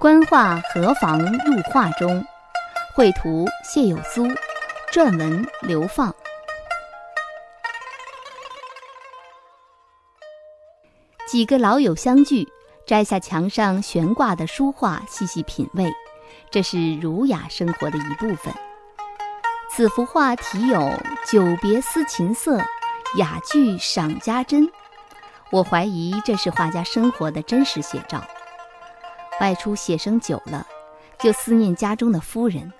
官画何妨入画中？绘图谢有苏，撰文流放。几个老友相聚，摘下墙上悬挂的书画，细细品味，这是儒雅生活的一部分。此幅画题有“久别思琴瑟，雅聚赏家珍”，我怀疑这是画家生活的真实写照。外出写生久了，就思念家中的夫人。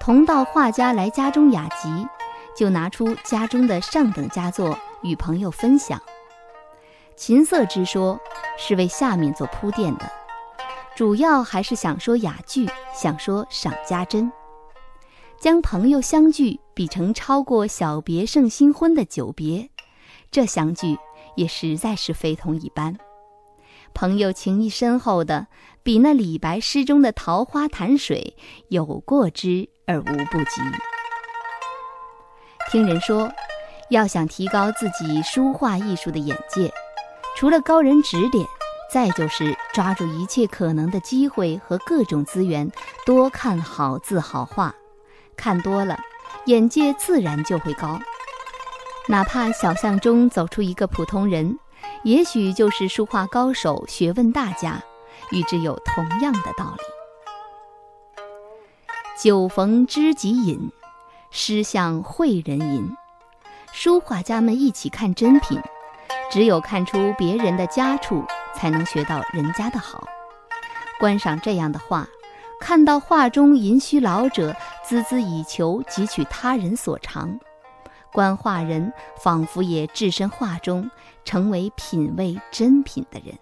同到画家来家中雅集，就拿出家中的上等佳作与朋友分享。琴瑟之说是为下面做铺垫的，主要还是想说雅聚，想说赏家珍，将朋友相聚比成超过小别胜新婚的久别，这相聚也实在是非同一般。朋友情谊深厚的，比那李白诗中的桃花潭水有过之而无不及。听人说，要想提高自己书画艺术的眼界，除了高人指点，再就是抓住一切可能的机会和各种资源，多看好字好画，看多了，眼界自然就会高。哪怕小巷中走出一个普通人。也许就是书画高手、学问大家，与之有同样的道理。酒逢知己饮，诗向会人吟。书画家们一起看珍品，只有看出别人的佳处，才能学到人家的好。观赏这样的画，看到画中吟虚老者孜孜以求汲取他人所长。观画人仿佛也置身画中，成为品味珍品的人。